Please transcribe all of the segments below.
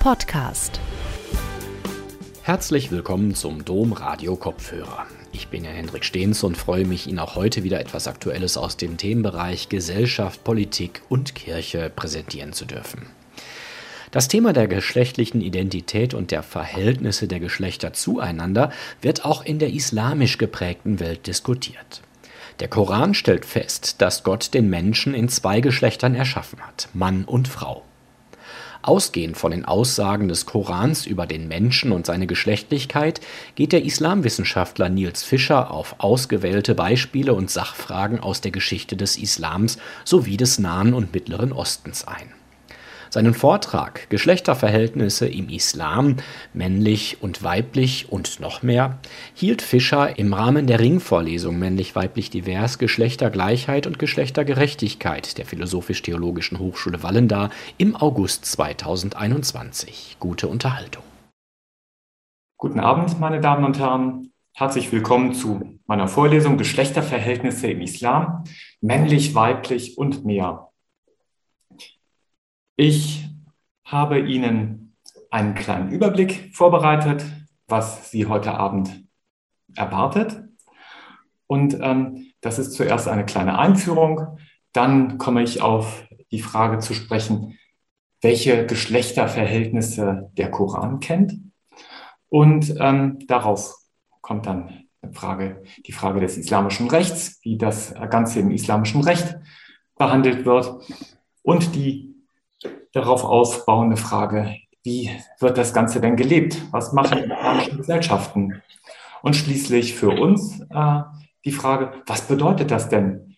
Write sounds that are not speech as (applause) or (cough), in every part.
Podcast. Herzlich willkommen zum Dom Radio Kopfhörer. Ich bin Herr Hendrik Stehns und freue mich, Ihnen auch heute wieder etwas Aktuelles aus dem Themenbereich Gesellschaft, Politik und Kirche präsentieren zu dürfen. Das Thema der geschlechtlichen Identität und der Verhältnisse der Geschlechter zueinander wird auch in der islamisch geprägten Welt diskutiert. Der Koran stellt fest, dass Gott den Menschen in zwei Geschlechtern erschaffen hat, Mann und Frau. Ausgehend von den Aussagen des Korans über den Menschen und seine Geschlechtlichkeit geht der Islamwissenschaftler Niels Fischer auf ausgewählte Beispiele und Sachfragen aus der Geschichte des Islams sowie des Nahen und Mittleren Ostens ein seinen Vortrag Geschlechterverhältnisse im Islam, männlich und weiblich und noch mehr, hielt Fischer im Rahmen der Ringvorlesung Männlich-Weiblich Divers, Geschlechtergleichheit und Geschlechtergerechtigkeit der Philosophisch-Theologischen Hochschule Wallendar im August 2021. Gute Unterhaltung. Guten Abend, meine Damen und Herren. Herzlich willkommen zu meiner Vorlesung Geschlechterverhältnisse im Islam, männlich, weiblich und mehr. Ich habe Ihnen einen kleinen Überblick vorbereitet, was Sie heute Abend erwartet. Und ähm, das ist zuerst eine kleine Einführung. Dann komme ich auf die Frage zu sprechen, welche Geschlechterverhältnisse der Koran kennt. Und ähm, darauf kommt dann Frage, die Frage des islamischen Rechts, wie das Ganze im islamischen Recht behandelt wird. Und die darauf aufbauende Frage, wie wird das Ganze denn gelebt? Was machen islamischen Gesellschaften? Und schließlich für uns äh, die Frage, was bedeutet das denn,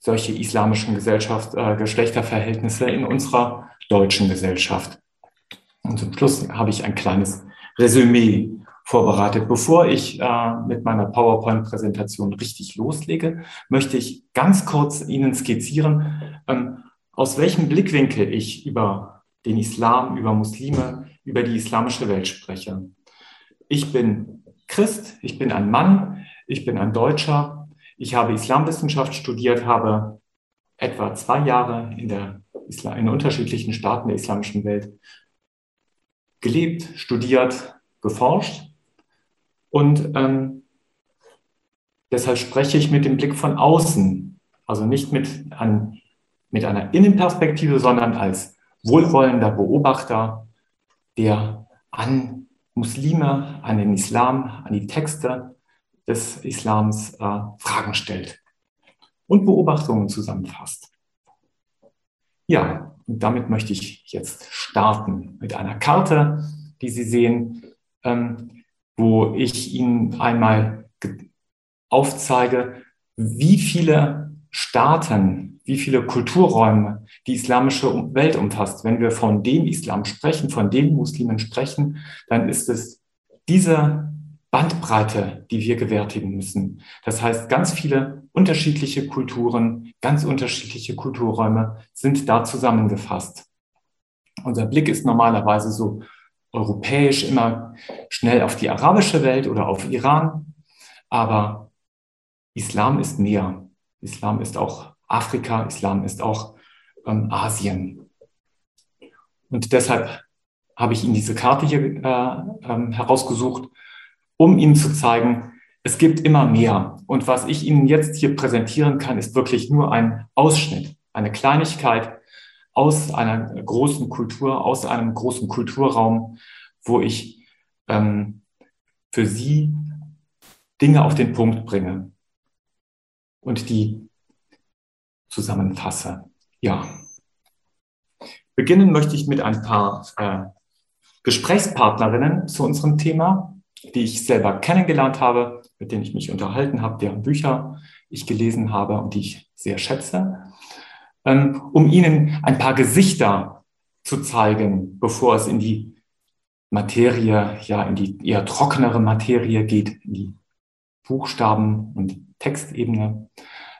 solche islamischen Gesellschaft, äh, Geschlechterverhältnisse in unserer deutschen Gesellschaft? Und zum Schluss habe ich ein kleines Resümee vorbereitet. Bevor ich äh, mit meiner PowerPoint-Präsentation richtig loslege, möchte ich ganz kurz Ihnen skizzieren, ähm, aus welchem Blickwinkel ich über den Islam, über Muslime, über die islamische Welt spreche. Ich bin Christ, ich bin ein Mann, ich bin ein Deutscher, ich habe Islamwissenschaft studiert, habe etwa zwei Jahre in, der Islam, in unterschiedlichen Staaten der islamischen Welt gelebt, studiert, geforscht und ähm, deshalb spreche ich mit dem Blick von außen, also nicht mit einem mit einer Innenperspektive, sondern als wohlwollender Beobachter, der an Muslime, an den Islam, an die Texte des Islams äh, Fragen stellt und Beobachtungen zusammenfasst. Ja, und damit möchte ich jetzt starten mit einer Karte, die Sie sehen, ähm, wo ich Ihnen einmal aufzeige, wie viele Staaten wie viele Kulturräume die islamische Welt umfasst. Wenn wir von dem Islam sprechen, von den Muslimen sprechen, dann ist es diese Bandbreite, die wir gewärtigen müssen. Das heißt, ganz viele unterschiedliche Kulturen, ganz unterschiedliche Kulturräume sind da zusammengefasst. Unser Blick ist normalerweise so europäisch immer schnell auf die arabische Welt oder auf Iran, aber Islam ist näher. Islam ist auch Afrika, Islam ist auch ähm, Asien. Und deshalb habe ich Ihnen diese Karte hier äh, äh, herausgesucht, um Ihnen zu zeigen, es gibt immer mehr. Und was ich Ihnen jetzt hier präsentieren kann, ist wirklich nur ein Ausschnitt, eine Kleinigkeit aus einer großen Kultur, aus einem großen Kulturraum, wo ich ähm, für Sie Dinge auf den Punkt bringe und die zusammenfasse. Ja. Beginnen möchte ich mit ein paar äh, Gesprächspartnerinnen zu unserem Thema, die ich selber kennengelernt habe, mit denen ich mich unterhalten habe, deren Bücher ich gelesen habe und die ich sehr schätze, ähm, um Ihnen ein paar Gesichter zu zeigen, bevor es in die Materie, ja, in die eher trockenere Materie geht, in die Buchstaben- und Textebene.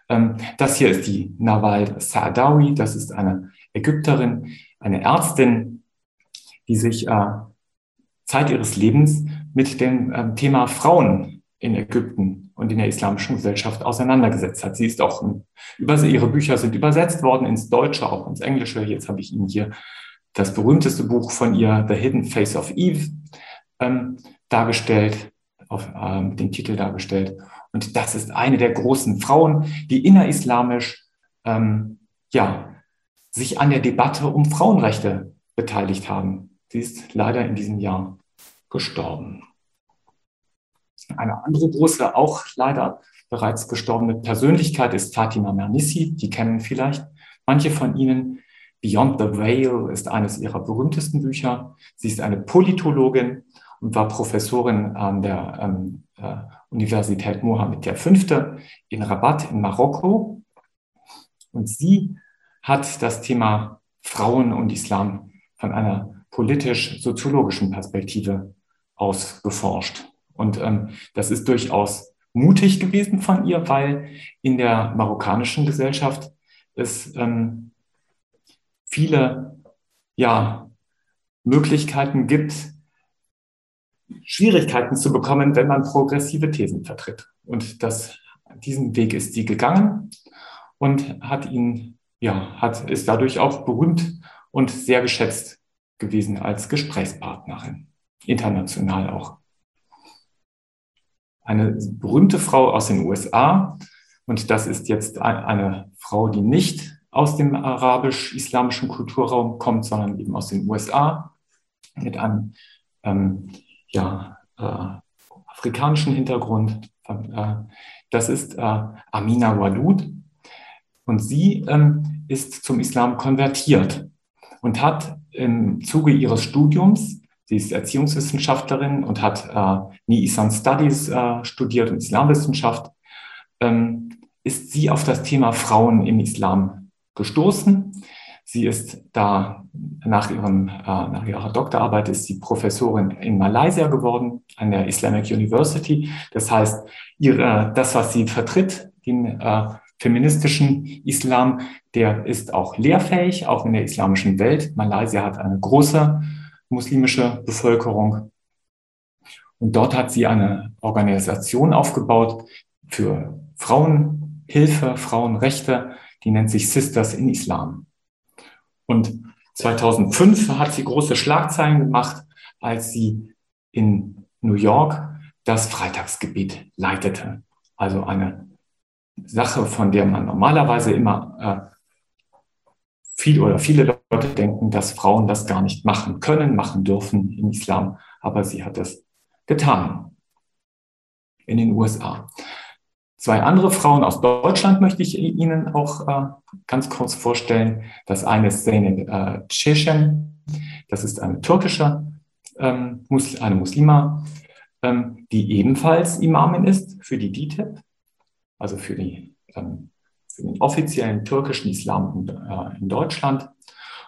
Ähm, das hier ist die Nawal Saadawi, das ist eine Ägypterin, eine Ärztin, die sich äh, Zeit ihres Lebens mit dem ähm, Thema Frauen in Ägypten und in der islamischen Gesellschaft auseinandergesetzt hat. Sie ist auch, über, ihre Bücher sind übersetzt worden ins Deutsche, auch ins Englische. Jetzt habe ich Ihnen hier das berühmteste Buch von ihr, The Hidden Face of Eve, ähm, dargestellt, auf ähm, den Titel dargestellt. Und das ist eine der großen Frauen, die innerislamisch ähm, ja, sich an der Debatte um Frauenrechte beteiligt haben. Sie ist leider in diesem Jahr gestorben. Eine andere große, auch leider bereits gestorbene Persönlichkeit ist Fatima Mernissi. Die kennen vielleicht manche von Ihnen. Beyond the Veil ist eines ihrer berühmtesten Bücher. Sie ist eine Politologin und war Professorin an der ähm, äh, Universität Mohammed V. in Rabat in Marokko. Und sie hat das Thema Frauen und Islam von einer politisch-soziologischen Perspektive aus beforscht. Und ähm, das ist durchaus mutig gewesen von ihr, weil in der marokkanischen Gesellschaft es ähm, viele ja, Möglichkeiten gibt, Schwierigkeiten zu bekommen, wenn man progressive Thesen vertritt. Und das, diesen Weg ist sie gegangen und hat ihn, ja, hat, ist dadurch auch berühmt und sehr geschätzt gewesen als Gesprächspartnerin, international auch. Eine berühmte Frau aus den USA, und das ist jetzt eine Frau, die nicht aus dem arabisch-islamischen Kulturraum kommt, sondern eben aus den USA mit einem ähm, ja, äh, afrikanischen Hintergrund. Äh, das ist äh, Amina Walud. Und sie ähm, ist zum Islam konvertiert und hat im Zuge ihres Studiums, sie ist Erziehungswissenschaftlerin und hat äh, Ni-Isan Studies äh, studiert und Islamwissenschaft, ähm, ist sie auf das Thema Frauen im Islam gestoßen. Sie ist da nach, ihrem, äh, nach ihrer Doktorarbeit ist sie Professorin in Malaysia geworden, an der Islamic University. Das heißt, ihre, das, was sie vertritt, den äh, feministischen Islam, der ist auch lehrfähig, auch in der islamischen Welt. Malaysia hat eine große muslimische Bevölkerung. Und dort hat sie eine Organisation aufgebaut für Frauenhilfe, Frauenrechte, die nennt sich Sisters in Islam. Und 2005 hat sie große Schlagzeilen gemacht, als sie in New York das Freitagsgebet leitete. Also eine Sache, von der man normalerweise immer äh, viel oder viele Leute denken, dass Frauen das gar nicht machen können, machen dürfen im Islam. Aber sie hat es getan in den USA. Zwei andere Frauen aus Deutschland möchte ich Ihnen auch äh, ganz kurz vorstellen. Das eine ist Zeynep äh, Çeşen. Das ist eine türkische, ähm, Mus eine Muslima, ähm, die ebenfalls Imamin ist für die DITIB, also für, die, ähm, für den offiziellen türkischen Islam in, äh, in Deutschland.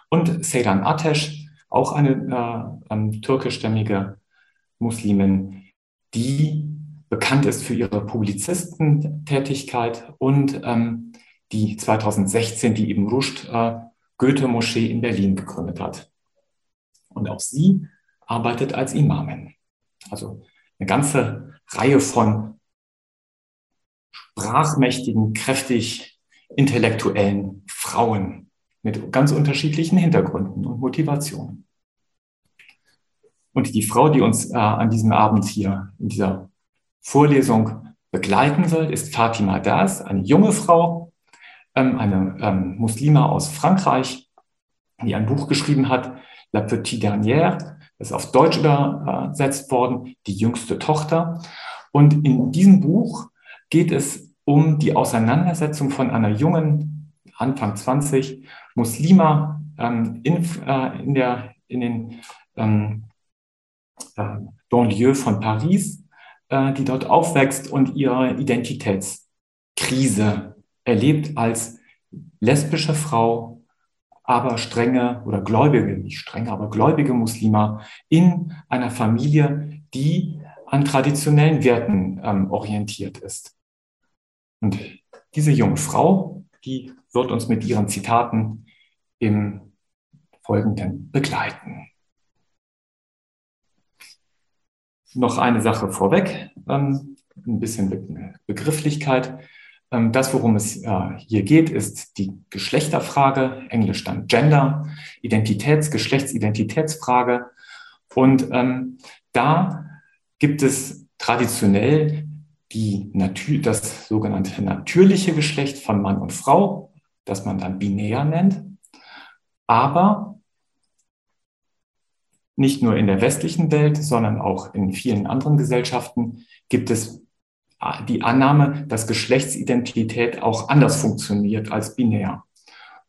Und Seyran Ateş, auch eine äh, ähm, türkischstämmige Muslimin, die bekannt ist für ihre Publizistentätigkeit und ähm, die 2016 die Ibn Rushd äh, Goethe-Moschee in Berlin gegründet hat. Und auch sie arbeitet als Imamin. Also eine ganze Reihe von sprachmächtigen, kräftig intellektuellen Frauen mit ganz unterschiedlichen Hintergründen und Motivationen. Und die Frau, die uns äh, an diesem Abend hier in dieser Vorlesung begleiten soll, ist Fatima Das, eine junge Frau, ähm, eine ähm, Muslima aus Frankreich, die ein Buch geschrieben hat, La Petite Dernière, das ist auf Deutsch übersetzt worden, die jüngste Tochter. Und in diesem Buch geht es um die Auseinandersetzung von einer jungen, Anfang 20, Muslima ähm, in, äh, in, der, in den ähm, äh, Banlieue von Paris äh, die dort aufwächst und ihre Identitätskrise erlebt als lesbische Frau, aber strenge oder gläubige, nicht strenge, aber gläubige Muslima in einer Familie, die an traditionellen Werten ähm, orientiert ist. Und diese junge Frau, die wird uns mit ihren Zitaten im Folgenden begleiten. Noch eine Sache vorweg, ähm, ein bisschen Begrifflichkeit. Ähm, das, worum es äh, hier geht, ist die Geschlechterfrage, englisch dann Gender, Identitäts-, Geschlechtsidentitätsfrage. Und ähm, da gibt es traditionell die das sogenannte natürliche Geschlecht von Mann und Frau, das man dann binär nennt. Aber nicht nur in der westlichen Welt, sondern auch in vielen anderen Gesellschaften gibt es die Annahme, dass Geschlechtsidentität auch anders funktioniert als binär.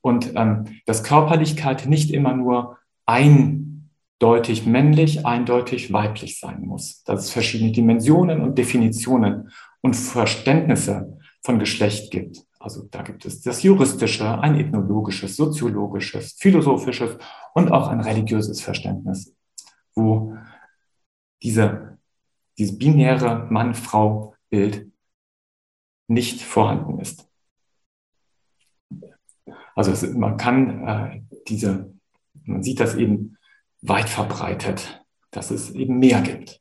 Und ähm, dass Körperlichkeit nicht immer nur eindeutig männlich, eindeutig weiblich sein muss. Dass es verschiedene Dimensionen und Definitionen und Verständnisse von Geschlecht gibt. Also da gibt es das juristische, ein ethnologisches, soziologisches, philosophisches und auch ein religiöses Verständnis, wo diese, diese binäre Mann-Frau-Bild nicht vorhanden ist. Also es, man kann äh, diese, man sieht das eben weit verbreitet, dass es eben mehr gibt.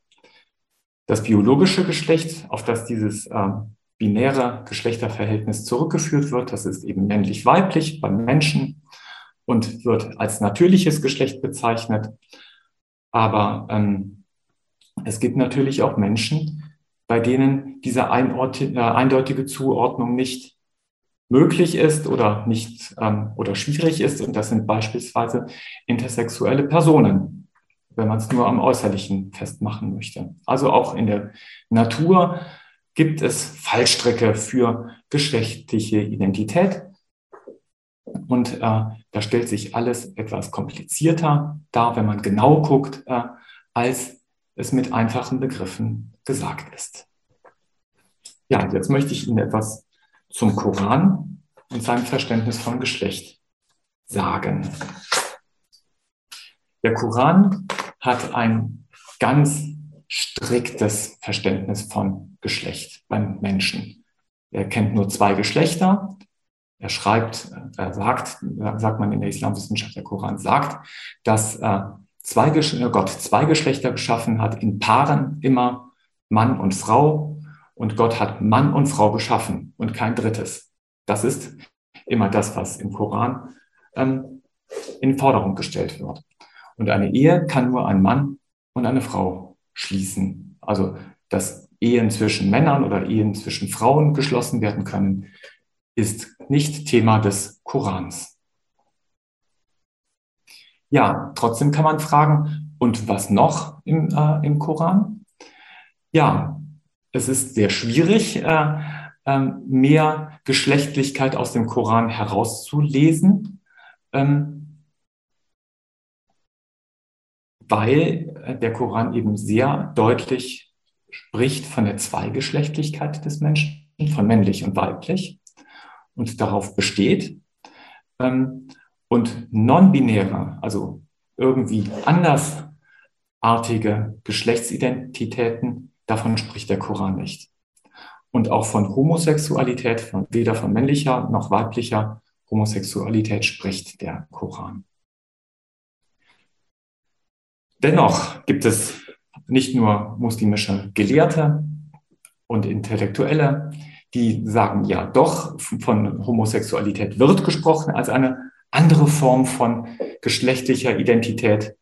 Das biologische Geschlecht, auf das dieses äh, binäre Geschlechterverhältnis zurückgeführt wird. Das ist eben männlich-weiblich beim Menschen und wird als natürliches Geschlecht bezeichnet. Aber ähm, es gibt natürlich auch Menschen, bei denen diese äh, eindeutige Zuordnung nicht möglich ist oder nicht ähm, oder schwierig ist. Und das sind beispielsweise intersexuelle Personen, wenn man es nur am Äußerlichen festmachen möchte. Also auch in der Natur gibt es Fallstricke für geschlechtliche Identität. Und äh, da stellt sich alles etwas komplizierter dar, wenn man genau guckt, äh, als es mit einfachen Begriffen gesagt ist. Ja, jetzt möchte ich Ihnen etwas zum Koran und seinem Verständnis von Geschlecht sagen. Der Koran hat ein ganz striktes Verständnis von Geschlecht beim Menschen. Er kennt nur zwei Geschlechter. Er schreibt, er sagt, sagt man in der Islamwissenschaft, der Koran sagt, dass äh, zwei, äh, Gott zwei Geschlechter geschaffen hat, in Paaren immer Mann und Frau. Und Gott hat Mann und Frau geschaffen und kein drittes. Das ist immer das, was im Koran ähm, in Forderung gestellt wird. Und eine Ehe kann nur ein Mann und eine Frau schließen. Also, dass Ehen zwischen Männern oder Ehen zwischen Frauen geschlossen werden können, ist nicht Thema des Korans. Ja, trotzdem kann man fragen, und was noch im, äh, im Koran? Ja, es ist sehr schwierig, äh, äh, mehr Geschlechtlichkeit aus dem Koran herauszulesen. Ähm, weil äh, der Koran eben sehr deutlich spricht von der Zweigeschlechtlichkeit des Menschen, von männlich und weiblich und darauf besteht. Ähm, und non-binäre, also irgendwie andersartige Geschlechtsidentitäten, davon spricht der Koran nicht. Und auch von Homosexualität, von, weder von männlicher noch weiblicher Homosexualität spricht der Koran. Dennoch gibt es nicht nur muslimische Gelehrte und Intellektuelle, die sagen, ja doch, von Homosexualität wird gesprochen als eine andere Form von geschlechtlicher Identität,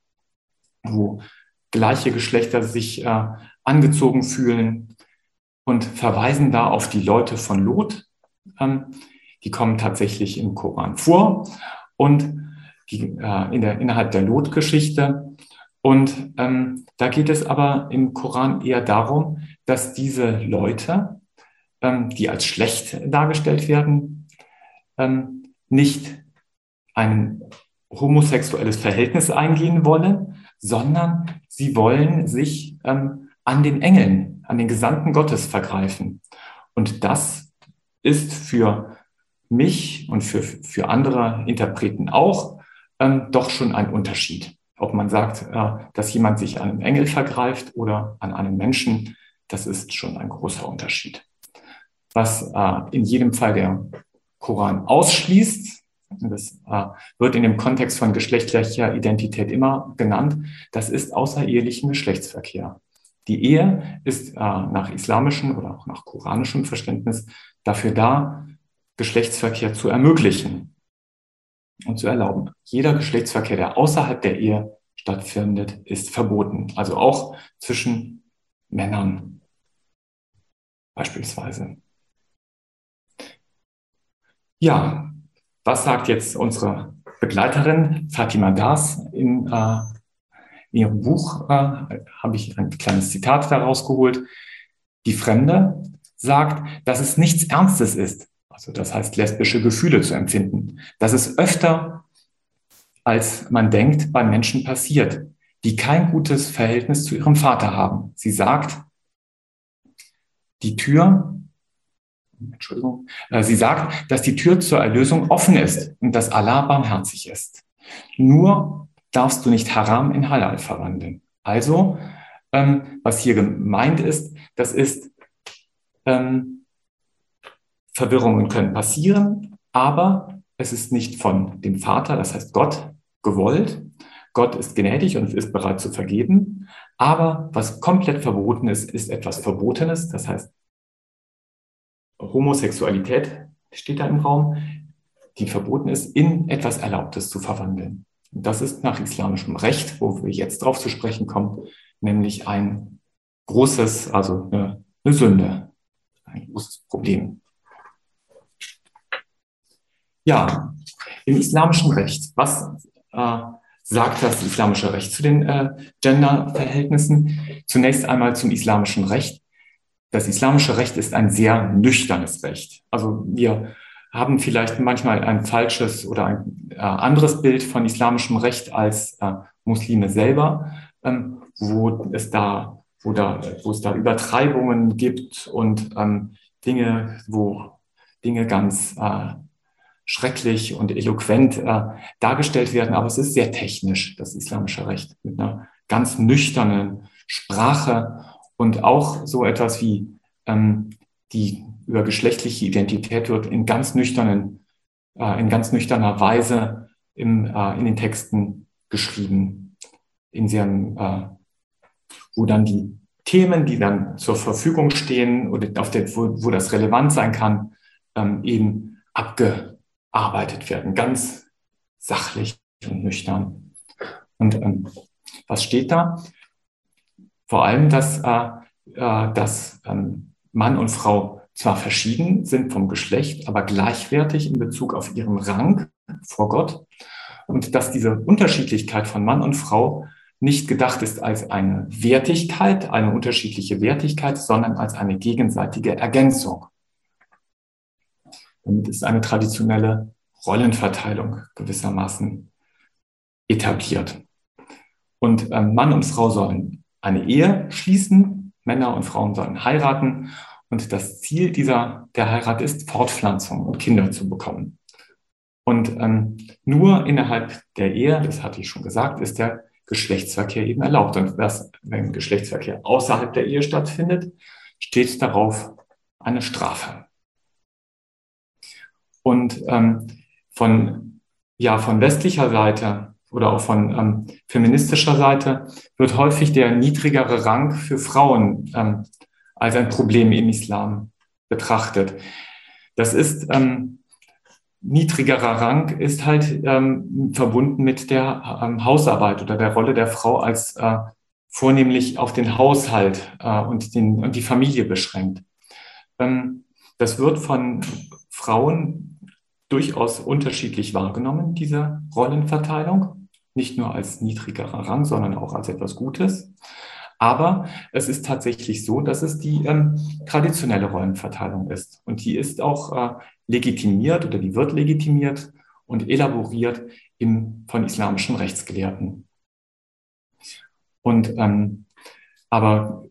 wo gleiche Geschlechter sich äh, angezogen fühlen und verweisen da auf die Leute von Lot. Ähm, die kommen tatsächlich im Koran vor und die, äh, in der, innerhalb der Lotgeschichte und ähm, da geht es aber im Koran eher darum, dass diese Leute, ähm, die als schlecht dargestellt werden, ähm, nicht ein homosexuelles Verhältnis eingehen wollen, sondern sie wollen sich ähm, an den Engeln, an den Gesandten Gottes vergreifen. Und das ist für mich und für, für andere Interpreten auch ähm, doch schon ein Unterschied. Ob man sagt, äh, dass jemand sich an einem Engel vergreift oder an einem Menschen, das ist schon ein großer Unterschied. Was äh, in jedem Fall der Koran ausschließt, das äh, wird in dem Kontext von geschlechtlicher Identität immer genannt, das ist außerehelichen Geschlechtsverkehr. Die Ehe ist nach islamischem oder auch nach koranischem Verständnis dafür da, Geschlechtsverkehr zu ermöglichen und zu erlauben. Jeder Geschlechtsverkehr, der außerhalb der Ehe stattfindet, ist verboten. Also auch zwischen Männern beispielsweise. Ja, was sagt jetzt unsere Begleiterin Fatima Das in, äh, in ihrem Buch? Äh, Habe ich ein kleines Zitat daraus geholt. Die Fremde sagt, dass es nichts Ernstes ist, also das heißt lesbische Gefühle zu empfinden, dass es öfter als man denkt bei Menschen passiert, die kein gutes Verhältnis zu ihrem Vater haben. Sie sagt, die Tür Entschuldigung, äh, sie sagt, dass die Tür zur Erlösung offen ist und dass Allah barmherzig ist. Nur darfst du nicht Haram in Halal verwandeln. Also, ähm, was hier gemeint ist, das ist, ähm, Verwirrungen können passieren, aber es ist nicht von dem Vater, das heißt Gott, gewollt. Gott ist gnädig und ist bereit zu vergeben. Aber was komplett verboten ist, ist etwas Verbotenes. Das heißt, Homosexualität steht da im Raum, die verboten ist, in etwas Erlaubtes zu verwandeln. Und das ist nach islamischem Recht, wo wir jetzt drauf zu sprechen kommen, nämlich ein großes, also eine, eine Sünde, ein großes Problem. Ja, im islamischen Recht, was äh, sagt das islamische Recht zu den äh, Genderverhältnissen? Zunächst einmal zum islamischen Recht das islamische Recht ist ein sehr nüchternes Recht. Also wir haben vielleicht manchmal ein falsches oder ein äh, anderes Bild von islamischem Recht als äh, Muslime selber, ähm, wo es da, wo da, wo es da Übertreibungen gibt und ähm, Dinge, wo Dinge ganz äh, schrecklich und eloquent äh, dargestellt werden. Aber es ist sehr technisch, das islamische Recht, mit einer ganz nüchternen Sprache und auch so etwas wie ähm, die über geschlechtliche Identität wird in ganz nüchternen, äh, in ganz nüchterner Weise im, äh, in den Texten geschrieben, in ihren, äh, wo dann die Themen, die dann zur Verfügung stehen oder auf der, wo, wo das relevant sein kann, ähm, eben abgearbeitet werden, ganz sachlich und nüchtern. Und ähm, was steht da? Vor allem, dass, äh, äh, dass ähm, Mann und Frau zwar verschieden sind vom Geschlecht, aber gleichwertig in Bezug auf ihren Rang vor Gott und dass diese Unterschiedlichkeit von Mann und Frau nicht gedacht ist als eine Wertigkeit, eine unterschiedliche Wertigkeit, sondern als eine gegenseitige Ergänzung. Damit ist eine traditionelle Rollenverteilung gewissermaßen etabliert. Und äh, Mann und Frau sollen eine Ehe schließen. Männer und Frauen sollen heiraten. Und das Ziel dieser, der Heirat ist, Fortpflanzung und Kinder zu bekommen. Und ähm, nur innerhalb der Ehe, das hatte ich schon gesagt, ist der Geschlechtsverkehr eben erlaubt. Und das, wenn Geschlechtsverkehr außerhalb der Ehe stattfindet, steht darauf eine Strafe. Und ähm, von, ja, von westlicher Seite oder auch von ähm, feministischer Seite wird häufig der niedrigere Rang für Frauen ähm, als ein Problem im Islam betrachtet. Das ist ähm, niedrigerer Rang ist halt ähm, verbunden mit der ähm, Hausarbeit oder der Rolle der Frau als äh, vornehmlich auf den Haushalt äh, und, den, und die Familie beschränkt. Das wird von Frauen durchaus unterschiedlich wahrgenommen, diese Rollenverteilung nicht nur als niedrigerer Rang, sondern auch als etwas Gutes. Aber es ist tatsächlich so, dass es die ähm, traditionelle Rollenverteilung ist. Und die ist auch äh, legitimiert oder die wird legitimiert und elaboriert im, von islamischen Rechtsgelehrten. Und ähm, aber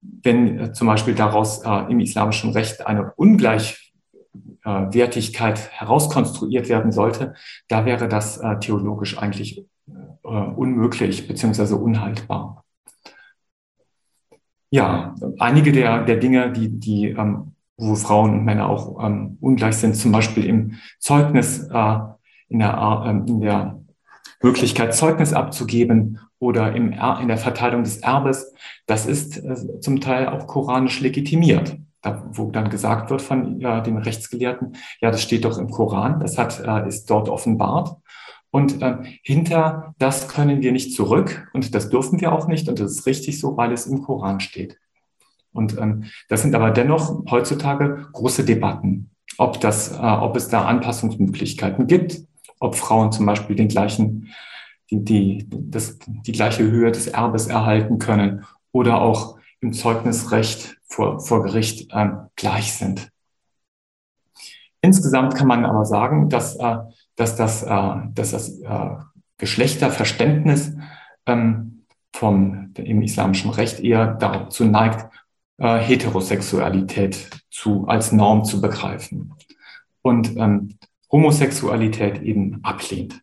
wenn äh, zum Beispiel daraus äh, im islamischen Recht eine Ungleich Wertigkeit herauskonstruiert werden sollte, da wäre das äh, theologisch eigentlich äh, unmöglich beziehungsweise unhaltbar. Ja, einige der, der Dinge, die, die ähm, wo Frauen und Männer auch ähm, ungleich sind, zum Beispiel im Zeugnis, äh, in der, äh, in der Möglichkeit, Zeugnis abzugeben oder im, in der Verteilung des Erbes, das ist äh, zum Teil auch koranisch legitimiert. Da, wo dann gesagt wird von ja, den Rechtsgelehrten, ja, das steht doch im Koran, das hat, äh, ist dort offenbart. Und äh, hinter das können wir nicht zurück und das dürfen wir auch nicht und das ist richtig so, weil es im Koran steht. Und ähm, das sind aber dennoch heutzutage große Debatten, ob, das, äh, ob es da Anpassungsmöglichkeiten gibt, ob Frauen zum Beispiel den gleichen, die, die, das, die gleiche Höhe des Erbes erhalten können oder auch im Zeugnisrecht vor, vor Gericht ähm, gleich sind. Insgesamt kann man aber sagen, dass, äh, dass das, äh, dass das äh, Geschlechterverständnis ähm, vom, im islamischen Recht eher dazu neigt, äh, Heterosexualität zu, als Norm zu begreifen und ähm, Homosexualität eben ablehnt.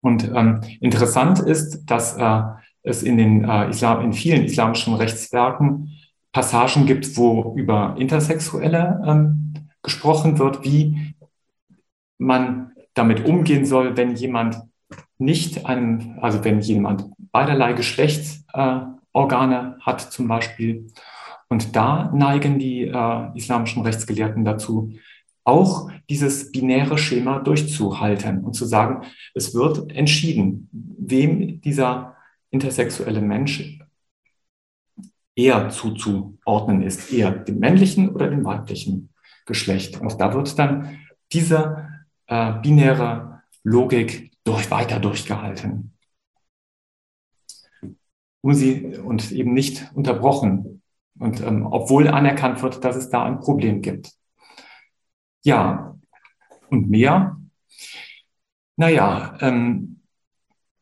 Und ähm, interessant ist, dass äh, es in, den, äh, Islam, in vielen islamischen Rechtswerken Passagen gibt, wo über Intersexuelle ähm, gesprochen wird, wie man damit umgehen soll, wenn jemand nicht einem, also wenn jemand beiderlei Geschlechtsorgane äh, hat zum Beispiel. Und da neigen die äh, islamischen Rechtsgelehrten dazu, auch dieses binäre Schema durchzuhalten und zu sagen, es wird entschieden, wem dieser intersexuelle Mensch eher zuzuordnen ist, eher dem männlichen oder dem weiblichen Geschlecht. Und da wird dann diese äh, binäre Logik durch, weiter durchgehalten. Um sie und eben nicht unterbrochen. Und ähm, obwohl anerkannt wird, dass es da ein Problem gibt. Ja, und mehr. Naja, ähm,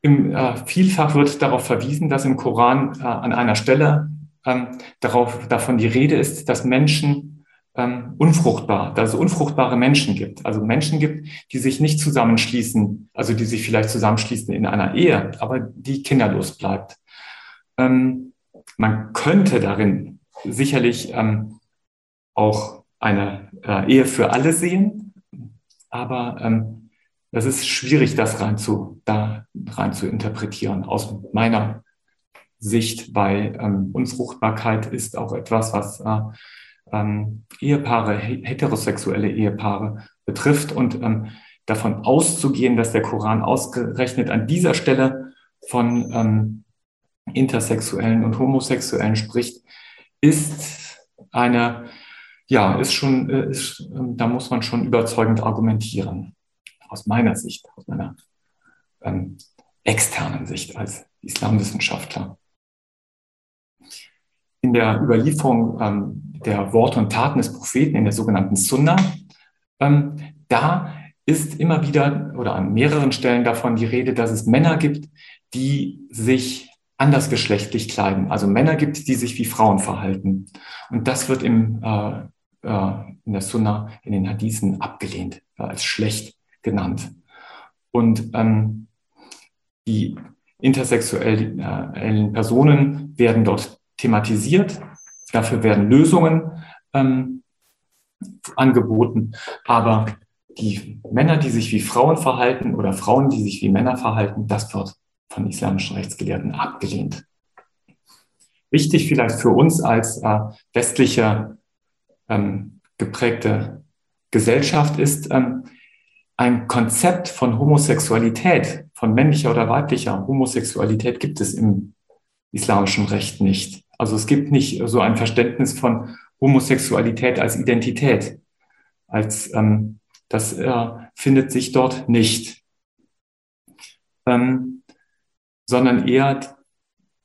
im, äh, vielfach wird darauf verwiesen, dass im Koran äh, an einer Stelle ähm, darauf, davon die Rede ist, dass Menschen ähm, unfruchtbar, dass es unfruchtbare Menschen gibt. Also Menschen gibt, die sich nicht zusammenschließen, also die sich vielleicht zusammenschließen in einer Ehe, aber die kinderlos bleibt. Ähm, man könnte darin sicherlich ähm, auch eine äh, Ehe für alle sehen, aber ähm, das ist schwierig, das rein zu, da rein zu interpretieren aus meiner Sicht, weil ähm, Unfruchtbarkeit ist auch etwas, was äh, ähm, Ehepaare, heterosexuelle Ehepaare betrifft und ähm, davon auszugehen, dass der Koran ausgerechnet an dieser Stelle von ähm, Intersexuellen und Homosexuellen spricht, ist eine ja, ist schon, äh, ist, ähm, da muss man schon überzeugend argumentieren. Aus meiner Sicht, aus meiner ähm, externen Sicht als Islamwissenschaftler. In der Überlieferung ähm, der Worte und Taten des Propheten in der sogenannten Sunna, ähm, da ist immer wieder oder an mehreren Stellen davon die Rede, dass es Männer gibt, die sich andersgeschlechtlich kleiden. Also Männer gibt, die sich wie Frauen verhalten. Und das wird im äh, äh, in der Sunna, in den Hadithen abgelehnt, als schlecht genannt. Und ähm, die intersexuellen Personen werden dort thematisiert. Dafür werden Lösungen ähm, angeboten. Aber die Männer, die sich wie Frauen verhalten oder Frauen, die sich wie Männer verhalten, das wird von islamischen Rechtsgelehrten abgelehnt. Wichtig vielleicht für uns als äh, westliche ähm, geprägte Gesellschaft ist ähm, ein Konzept von Homosexualität, von männlicher oder weiblicher Homosexualität gibt es im islamischen Recht nicht. Also es gibt nicht so ein Verständnis von Homosexualität als Identität, als ähm, das äh, findet sich dort nicht, ähm, sondern eher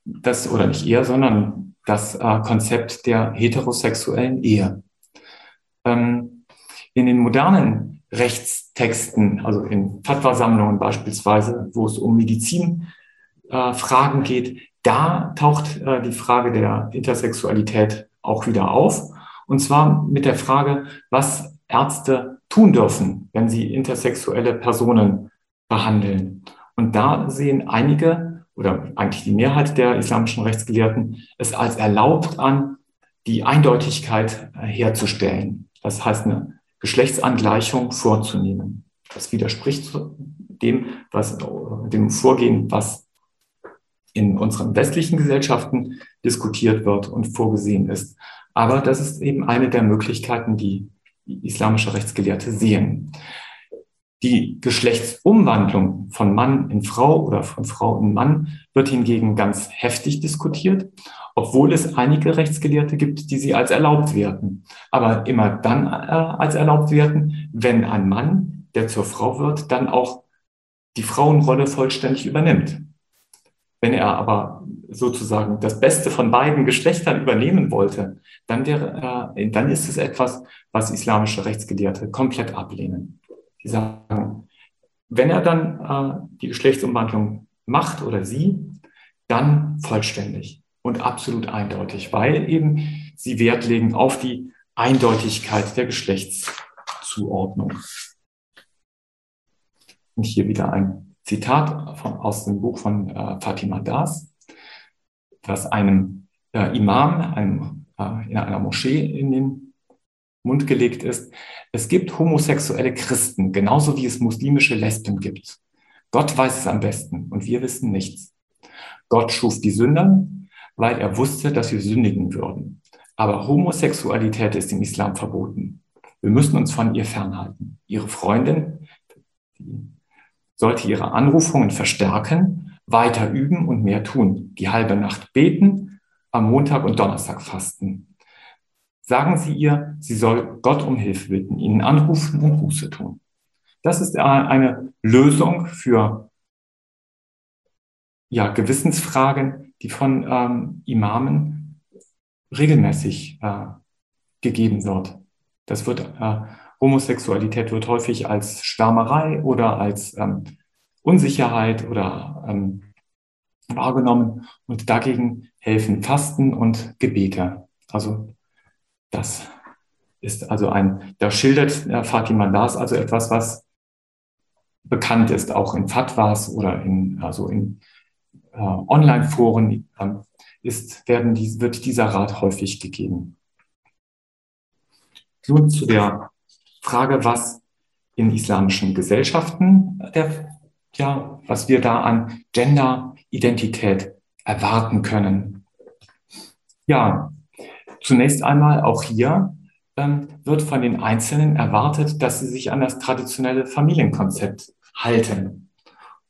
das oder nicht eher, sondern das äh, Konzept der heterosexuellen Ehe ähm, in den modernen Rechtstexten, also in Fatwa-Sammlungen beispielsweise, wo es um Medizinfragen äh, geht, da taucht äh, die Frage der Intersexualität auch wieder auf. Und zwar mit der Frage, was Ärzte tun dürfen, wenn sie intersexuelle Personen behandeln. Und da sehen einige oder eigentlich die Mehrheit der islamischen Rechtsgelehrten es als erlaubt an, die Eindeutigkeit äh, herzustellen. Das heißt, eine Geschlechtsangleichung vorzunehmen. Das widerspricht dem, was, dem Vorgehen, was in unseren westlichen Gesellschaften diskutiert wird und vorgesehen ist. Aber das ist eben eine der Möglichkeiten, die islamische Rechtsgelehrte sehen. Die Geschlechtsumwandlung von Mann in Frau oder von Frau in Mann wird hingegen ganz heftig diskutiert, obwohl es einige Rechtsgelehrte gibt, die sie als erlaubt werten. Aber immer dann äh, als erlaubt werten, wenn ein Mann, der zur Frau wird, dann auch die Frauenrolle vollständig übernimmt. Wenn er aber sozusagen das Beste von beiden Geschlechtern übernehmen wollte, dann, wäre, äh, dann ist es etwas, was islamische Rechtsgelehrte komplett ablehnen. Die sagen, wenn er dann äh, die Geschlechtsumwandlung macht oder sie, dann vollständig und absolut eindeutig, weil eben sie Wert legen auf die Eindeutigkeit der Geschlechtszuordnung. Und hier wieder ein Zitat von, aus dem Buch von äh, Fatima Das, das einem äh, Imam einem, äh, in einer Moschee in den Mund gelegt ist. Es gibt homosexuelle Christen, genauso wie es muslimische Lesben gibt. Gott weiß es am besten und wir wissen nichts. Gott schuf die Sünder, weil er wusste, dass wir sündigen würden. Aber Homosexualität ist im Islam verboten. Wir müssen uns von ihr fernhalten. Ihre Freundin sollte ihre Anrufungen verstärken, weiter üben und mehr tun. Die halbe Nacht beten, am Montag und Donnerstag fasten. Sagen Sie ihr, sie soll Gott um Hilfe bitten, ihnen anrufen und Buße tun. Das ist eine Lösung für ja, Gewissensfragen, die von ähm, Imamen regelmäßig äh, gegeben wird. Das wird, äh, Homosexualität wird häufig als Schwärmerei oder als ähm, Unsicherheit oder ähm, wahrgenommen und dagegen helfen Fasten und Gebete. Also das ist also ein, da schildert äh, Fatima Das also etwas, was bekannt ist, auch in Fatwas oder in, also in äh, Online-Foren äh, wird dieser Rat häufig gegeben. Nun zu der Frage, was in islamischen Gesellschaften, der, ja, was wir da an Gender-Identität erwarten können. Ja, Zunächst einmal auch hier ähm, wird von den Einzelnen erwartet, dass sie sich an das traditionelle Familienkonzept halten.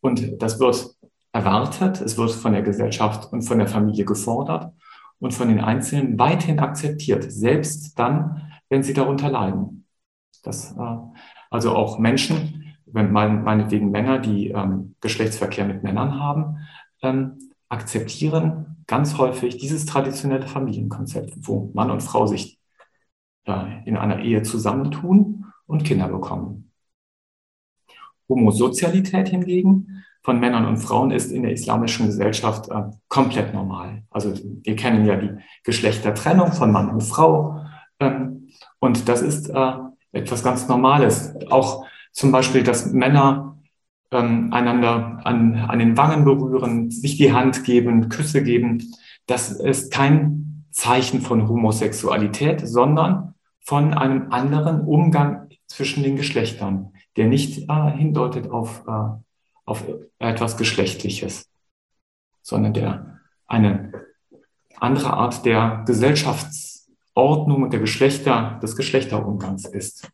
Und das wird erwartet, es wird von der Gesellschaft und von der Familie gefordert und von den Einzelnen weithin akzeptiert, selbst dann, wenn sie darunter leiden. Das, äh, also auch Menschen, wenn mein, meinetwegen Männer, die ähm, Geschlechtsverkehr mit Männern haben, ähm, akzeptieren ganz häufig dieses traditionelle Familienkonzept, wo Mann und Frau sich äh, in einer Ehe zusammentun und Kinder bekommen. Homosozialität hingegen von Männern und Frauen ist in der islamischen Gesellschaft äh, komplett normal. Also wir kennen ja die Geschlechtertrennung von Mann und Frau. Ähm, und das ist äh, etwas ganz Normales. Auch zum Beispiel, dass Männer ähm, einander an, an den Wangen berühren, sich die Hand geben, Küsse geben. Das ist kein Zeichen von Homosexualität, sondern von einem anderen Umgang zwischen den Geschlechtern, der nicht äh, hindeutet auf, äh, auf etwas Geschlechtliches, sondern der eine andere Art der Gesellschaftsordnung und der Geschlechter, des Geschlechterumgangs ist.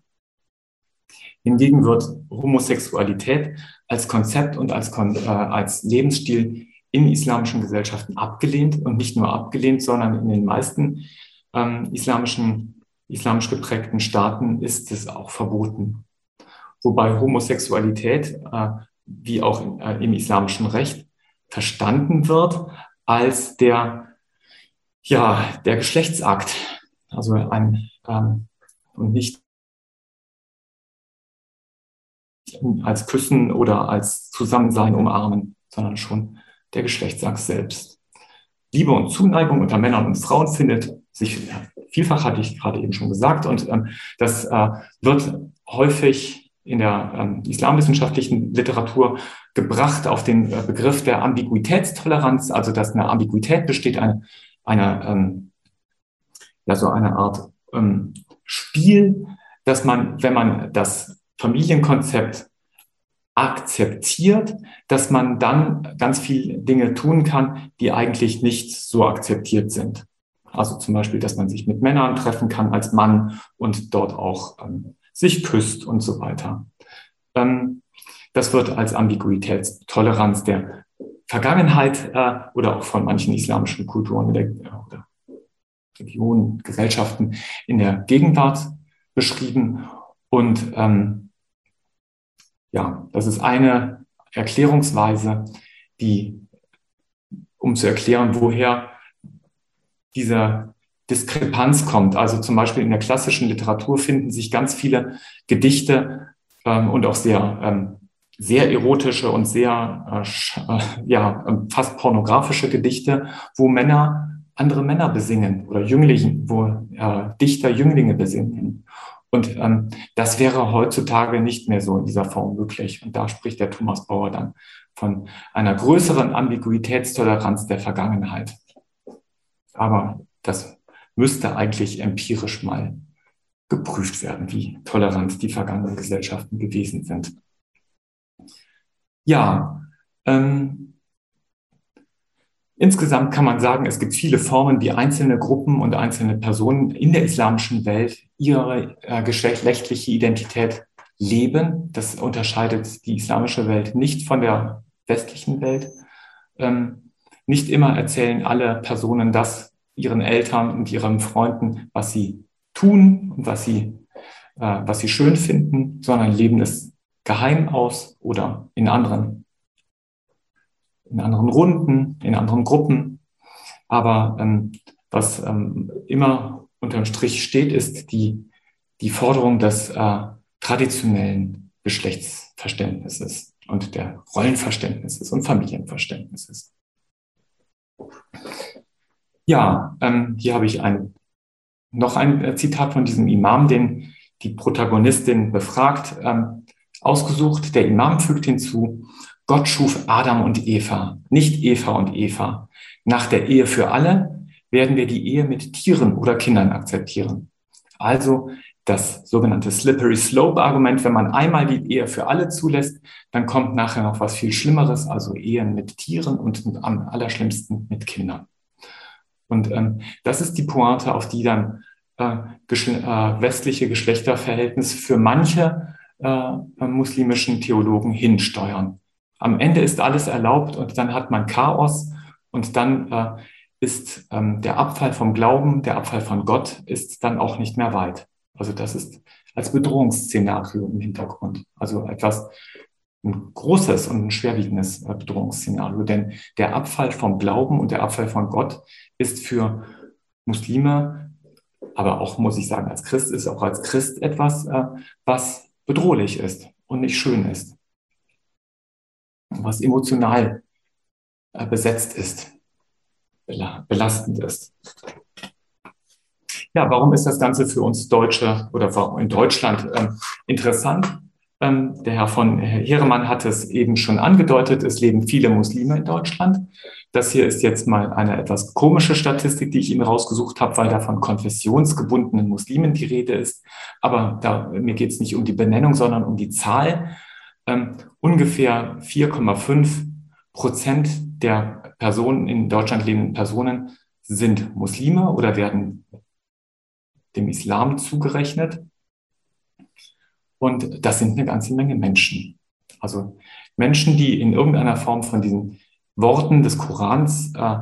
Hingegen wird Homosexualität als Konzept und als, äh, als Lebensstil in islamischen Gesellschaften abgelehnt und nicht nur abgelehnt, sondern in den meisten ähm, islamischen, islamisch geprägten Staaten ist es auch verboten. Wobei Homosexualität, äh, wie auch in, äh, im islamischen Recht, verstanden wird als der, ja, der Geschlechtsakt. Also ein, ähm, und nicht als Küssen oder als Zusammensein umarmen, sondern schon der Geschlechtsakt selbst. Liebe und Zuneigung unter Männern und Frauen findet sich vielfach, hatte ich gerade eben schon gesagt, und ähm, das äh, wird häufig in der ähm, islamwissenschaftlichen Literatur gebracht auf den äh, Begriff der Ambiguitätstoleranz, also dass eine Ambiguität besteht, eine, eine ähm, ja, so eine Art ähm, Spiel, dass man, wenn man das Familienkonzept akzeptiert, dass man dann ganz viele Dinge tun kann, die eigentlich nicht so akzeptiert sind. Also zum Beispiel, dass man sich mit Männern treffen kann als Mann und dort auch ähm, sich küsst und so weiter. Ähm, das wird als Ambiguitätstoleranz der Vergangenheit äh, oder auch von manchen islamischen Kulturen der, oder Regionen, Gesellschaften in der Gegenwart beschrieben. Und ähm, ja, das ist eine Erklärungsweise, die, um zu erklären, woher diese Diskrepanz kommt. Also zum Beispiel in der klassischen Literatur finden sich ganz viele Gedichte ähm, und auch sehr, ähm, sehr erotische und sehr, äh, äh ja, ähm, fast pornografische Gedichte, wo Männer andere Männer besingen oder Jünglinge, wo äh, Dichter Jünglinge besingen. Und ähm, das wäre heutzutage nicht mehr so in dieser Form möglich. Und da spricht der Thomas Bauer dann von einer größeren Ambiguitätstoleranz der Vergangenheit. Aber das müsste eigentlich empirisch mal geprüft werden, wie tolerant die vergangenen Gesellschaften gewesen sind. Ja, ähm, Insgesamt kann man sagen, es gibt viele Formen, wie einzelne Gruppen und einzelne Personen in der islamischen Welt ihre äh, geschlechtliche Identität leben. Das unterscheidet die islamische Welt nicht von der westlichen Welt. Ähm, nicht immer erzählen alle Personen das ihren Eltern und ihren Freunden, was sie tun und was sie, äh, was sie schön finden, sondern leben es geheim aus oder in anderen in anderen Runden, in anderen Gruppen. Aber ähm, was ähm, immer unterm Strich steht, ist die, die Forderung des äh, traditionellen Geschlechtsverständnisses und der Rollenverständnisses und Familienverständnisses. Ja, ähm, hier habe ich ein, noch ein äh, Zitat von diesem Imam, den die Protagonistin befragt, ähm, ausgesucht. Der Imam fügt hinzu, Gott schuf Adam und Eva, nicht Eva und Eva. Nach der Ehe für alle werden wir die Ehe mit Tieren oder Kindern akzeptieren. Also das sogenannte Slippery Slope Argument, wenn man einmal die Ehe für alle zulässt, dann kommt nachher noch was viel Schlimmeres, also Ehen mit Tieren und am allerschlimmsten mit Kindern. Und ähm, das ist die Pointe, auf die dann äh, geschle äh, westliche Geschlechterverhältnisse für manche äh, muslimischen Theologen hinsteuern. Am Ende ist alles erlaubt und dann hat man Chaos und dann äh, ist ähm, der Abfall vom Glauben, der Abfall von Gott ist dann auch nicht mehr weit. Also das ist als Bedrohungsszenario im Hintergrund. Also etwas ein großes und ein schwerwiegendes äh, Bedrohungsszenario. Denn der Abfall vom Glauben und der Abfall von Gott ist für Muslime, aber auch, muss ich sagen, als Christ ist auch als Christ etwas, äh, was bedrohlich ist und nicht schön ist was emotional äh, besetzt ist, belastend ist. Ja, warum ist das Ganze für uns Deutsche oder in Deutschland ähm, interessant? Ähm, der Herr von Heeremann hat es eben schon angedeutet, es leben viele Muslime in Deutschland. Das hier ist jetzt mal eine etwas komische Statistik, die ich Ihnen rausgesucht habe, weil da von konfessionsgebundenen Muslimen die Rede ist. Aber da, mir geht es nicht um die Benennung, sondern um die Zahl. Ähm, ungefähr 4,5 Prozent der Personen in Deutschland lebenden Personen sind Muslime oder werden dem Islam zugerechnet. Und das sind eine ganze Menge Menschen. Also Menschen, die in irgendeiner Form von diesen Worten des Korans äh,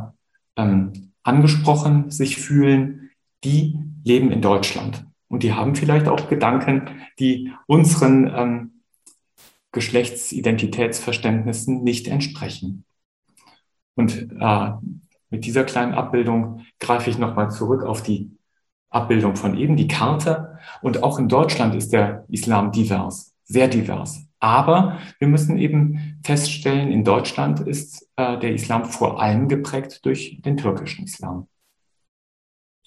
ähm, angesprochen sich fühlen, die leben in Deutschland. Und die haben vielleicht auch Gedanken, die unseren ähm, Geschlechtsidentitätsverständnissen nicht entsprechen. Und äh, mit dieser kleinen Abbildung greife ich nochmal zurück auf die Abbildung von eben, die Karte. Und auch in Deutschland ist der Islam divers, sehr divers. Aber wir müssen eben feststellen, in Deutschland ist äh, der Islam vor allem geprägt durch den türkischen Islam.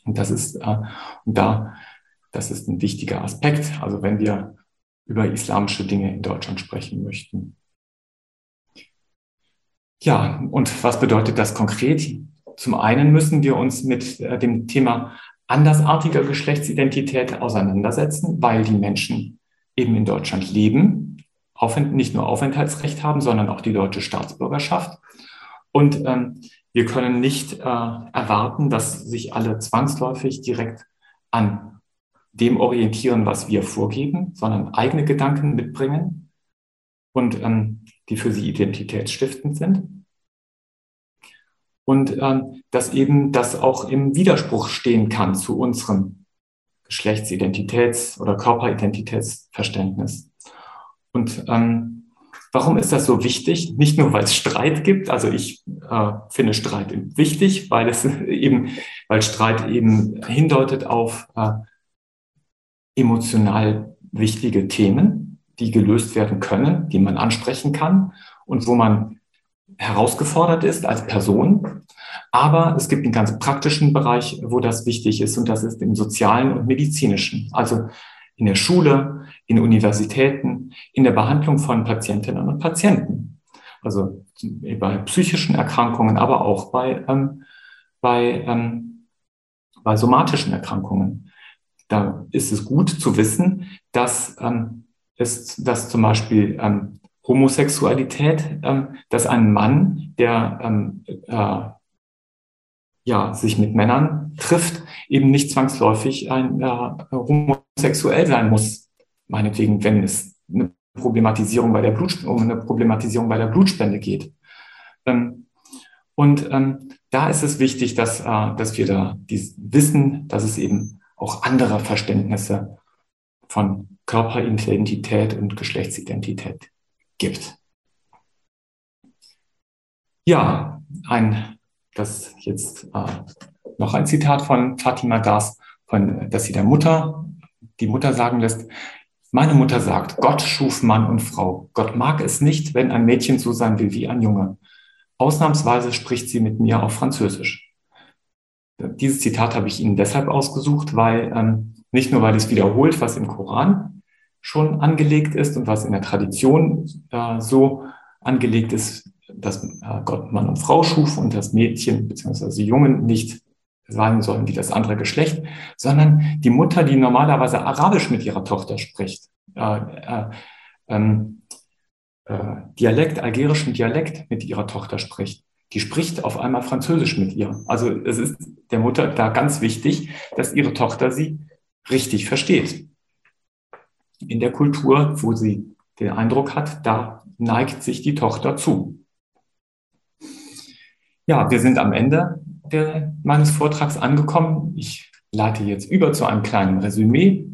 Und das ist, äh, und da, das ist ein wichtiger Aspekt. Also wenn wir über islamische Dinge in Deutschland sprechen möchten. Ja, und was bedeutet das konkret? Zum einen müssen wir uns mit äh, dem Thema andersartiger Geschlechtsidentität auseinandersetzen, weil die Menschen eben in Deutschland leben, nicht nur Aufenthaltsrecht haben, sondern auch die deutsche Staatsbürgerschaft. Und ähm, wir können nicht äh, erwarten, dass sich alle zwangsläufig direkt an dem orientieren, was wir vorgeben, sondern eigene Gedanken mitbringen und ähm, die für sie identitätsstiftend sind. Und ähm, dass eben das auch im Widerspruch stehen kann zu unserem Geschlechtsidentitäts- oder Körperidentitätsverständnis. Und ähm, warum ist das so wichtig? Nicht nur, weil es Streit gibt. Also ich äh, finde Streit wichtig, weil es (laughs) eben, weil Streit eben hindeutet auf äh, emotional wichtige Themen, die gelöst werden können, die man ansprechen kann und wo man herausgefordert ist als Person. Aber es gibt einen ganz praktischen Bereich, wo das wichtig ist, und das ist im sozialen und medizinischen. Also in der Schule, in Universitäten, in der Behandlung von Patientinnen und Patienten. Also bei psychischen Erkrankungen, aber auch bei, ähm, bei, ähm, bei somatischen Erkrankungen. Da ist es gut zu wissen, dass, ähm, es, dass zum Beispiel ähm, Homosexualität, ähm, dass ein Mann, der ähm, äh, ja, sich mit Männern trifft, eben nicht zwangsläufig ein äh, homosexuell sein muss. Meinetwegen, wenn es eine Problematisierung bei der Blut, um eine Problematisierung bei der Blutspende geht. Ähm, und ähm, da ist es wichtig, dass, äh, dass wir da wissen, dass es eben auch andere Verständnisse von Körperidentität und Geschlechtsidentität gibt. Ja, ein, das jetzt äh, noch ein Zitat von Fatima Das, von, dass sie der Mutter, die Mutter sagen lässt, meine Mutter sagt, Gott schuf Mann und Frau. Gott mag es nicht, wenn ein Mädchen so sein will wie ein Junge. Ausnahmsweise spricht sie mit mir auf Französisch. Dieses Zitat habe ich Ihnen deshalb ausgesucht, weil ähm, nicht nur, weil es wiederholt, was im Koran schon angelegt ist und was in der Tradition äh, so angelegt ist, dass äh, Gott Mann und Frau schuf und das Mädchen bzw. Jungen nicht sein sollen wie das andere Geschlecht, sondern die Mutter, die normalerweise Arabisch mit ihrer Tochter spricht, äh, äh, ähm, äh, Dialekt, algerischen Dialekt mit ihrer Tochter spricht, die spricht auf einmal Französisch mit ihr. Also es ist der Mutter da ganz wichtig, dass ihre Tochter sie richtig versteht. In der Kultur, wo sie den Eindruck hat, da neigt sich die Tochter zu. Ja, wir sind am Ende der, meines Vortrags angekommen. Ich leite jetzt über zu einem kleinen Resümee.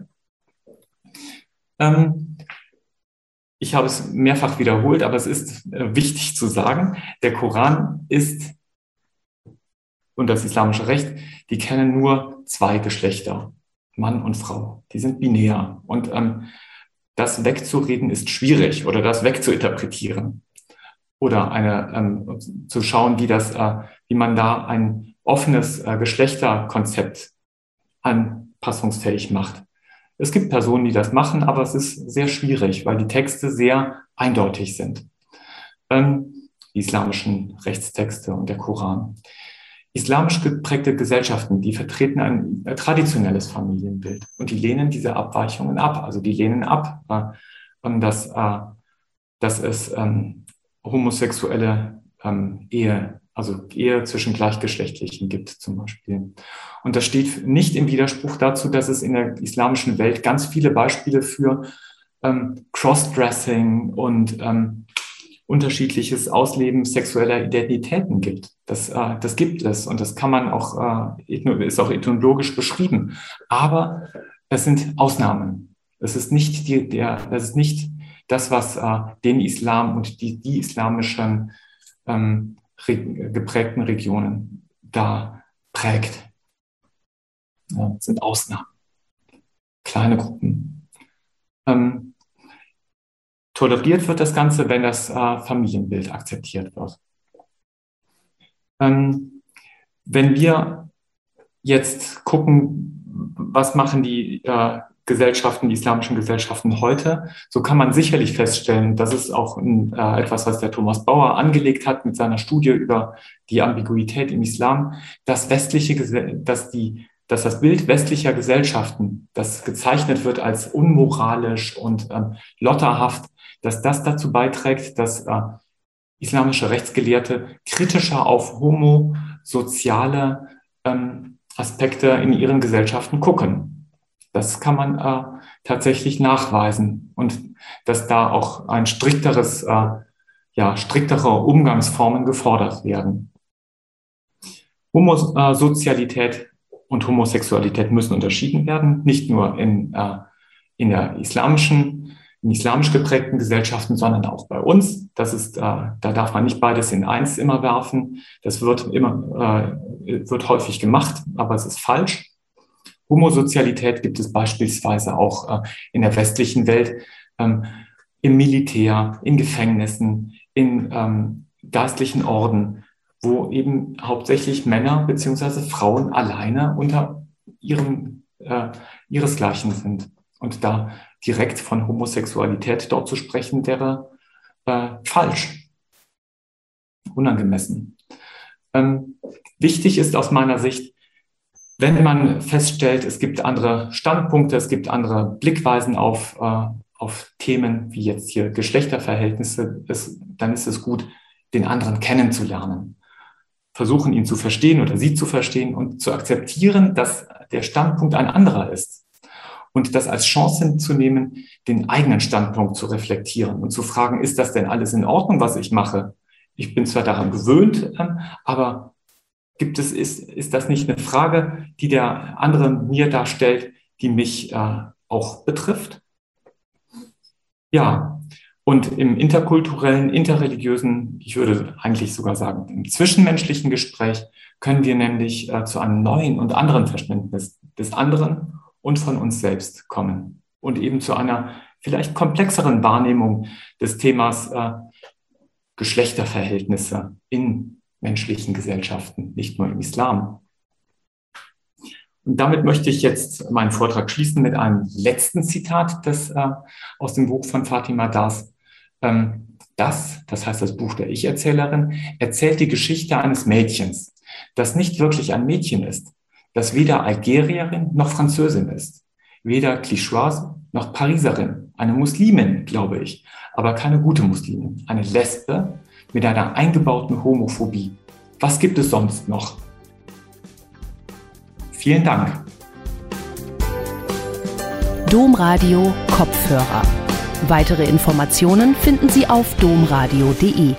Ähm, ich habe es mehrfach wiederholt, aber es ist äh, wichtig zu sagen, der Koran ist und das islamische Recht, die kennen nur zwei Geschlechter, Mann und Frau. Die sind binär. Und ähm, das wegzureden ist schwierig oder das wegzuinterpretieren oder eine, ähm, zu schauen, wie das, äh, wie man da ein offenes äh, Geschlechterkonzept anpassungsfähig macht. Es gibt Personen, die das machen, aber es ist sehr schwierig, weil die Texte sehr eindeutig sind. Ähm, die islamischen Rechtstexte und der Koran. Islamisch geprägte Gesellschaften, die vertreten ein äh, traditionelles Familienbild und die lehnen diese Abweichungen ab. Also die lehnen ab, äh, dass, äh, dass es ähm, homosexuelle ähm, Ehe, also Ehe zwischen Gleichgeschlechtlichen gibt zum Beispiel. Und das steht nicht im Widerspruch dazu, dass es in der islamischen Welt ganz viele Beispiele für ähm, Crossdressing und unterschiedliches Ausleben sexueller Identitäten gibt. Das, äh, das gibt es und das kann man auch, äh, ist auch ethnologisch beschrieben. Aber es sind Ausnahmen. Es ist nicht die, der, es ist nicht das, was äh, den Islam und die, die islamischen ähm, geprägten Regionen da prägt. Ja, sind Ausnahmen. Kleine Gruppen. Ähm, toleriert wird das Ganze, wenn das äh, Familienbild akzeptiert wird. Ähm, wenn wir jetzt gucken, was machen die äh, Gesellschaften, die islamischen Gesellschaften heute, so kann man sicherlich feststellen, das ist auch ein, äh, etwas, was der Thomas Bauer angelegt hat mit seiner Studie über die Ambiguität im Islam, dass westliche, dass die, dass das Bild westlicher Gesellschaften, das gezeichnet wird als unmoralisch und ähm, lotterhaft, dass das dazu beiträgt, dass äh, islamische Rechtsgelehrte kritischer auf homosoziale ähm, Aspekte in ihren Gesellschaften gucken. Das kann man äh, tatsächlich nachweisen und dass da auch ein strikteres, äh, ja, striktere Umgangsformen gefordert werden. Homosozialität und Homosexualität müssen unterschieden werden, nicht nur in, äh, in der islamischen, in islamisch geprägten Gesellschaften, sondern auch bei uns. Das ist, äh, da darf man nicht beides in eins immer werfen. Das wird immer, äh, wird häufig gemacht, aber es ist falsch. Homosozialität gibt es beispielsweise auch äh, in der westlichen Welt, ähm, im Militär, in Gefängnissen, in ähm, geistlichen Orden wo eben hauptsächlich Männer beziehungsweise Frauen alleine unter ihrem, äh, ihresgleichen sind. Und da direkt von Homosexualität dort zu sprechen, wäre äh, falsch, unangemessen. Ähm, wichtig ist aus meiner Sicht, wenn man feststellt, es gibt andere Standpunkte, es gibt andere Blickweisen auf, äh, auf Themen wie jetzt hier Geschlechterverhältnisse, ist, dann ist es gut, den anderen kennenzulernen versuchen, ihn zu verstehen oder sie zu verstehen und zu akzeptieren, dass der Standpunkt ein anderer ist. Und das als Chance zu nehmen, den eigenen Standpunkt zu reflektieren und zu fragen, ist das denn alles in Ordnung, was ich mache? Ich bin zwar daran gewöhnt, ähm, aber gibt es, ist, ist das nicht eine Frage, die der andere mir darstellt, die mich äh, auch betrifft? Ja, und im interkulturellen, interreligiösen, ich würde eigentlich sogar sagen, im zwischenmenschlichen Gespräch können wir nämlich äh, zu einem neuen und anderen Verständnis des anderen und von uns selbst kommen und eben zu einer vielleicht komplexeren Wahrnehmung des Themas äh, Geschlechterverhältnisse in menschlichen Gesellschaften, nicht nur im Islam. Und damit möchte ich jetzt meinen Vortrag schließen mit einem letzten Zitat des, äh, aus dem Buch von Fatima Das, ähm, das, das heißt das Buch der Ich-Erzählerin, erzählt die Geschichte eines Mädchens, das nicht wirklich ein Mädchen ist, das weder Algerierin noch Französin ist, weder Clichoise noch Pariserin, eine Muslimin, glaube ich, aber keine gute Muslimin, eine Lesbe mit einer eingebauten Homophobie. Was gibt es sonst noch? Vielen Dank. Domradio Kopfhörer. Weitere Informationen finden Sie auf domradio.de.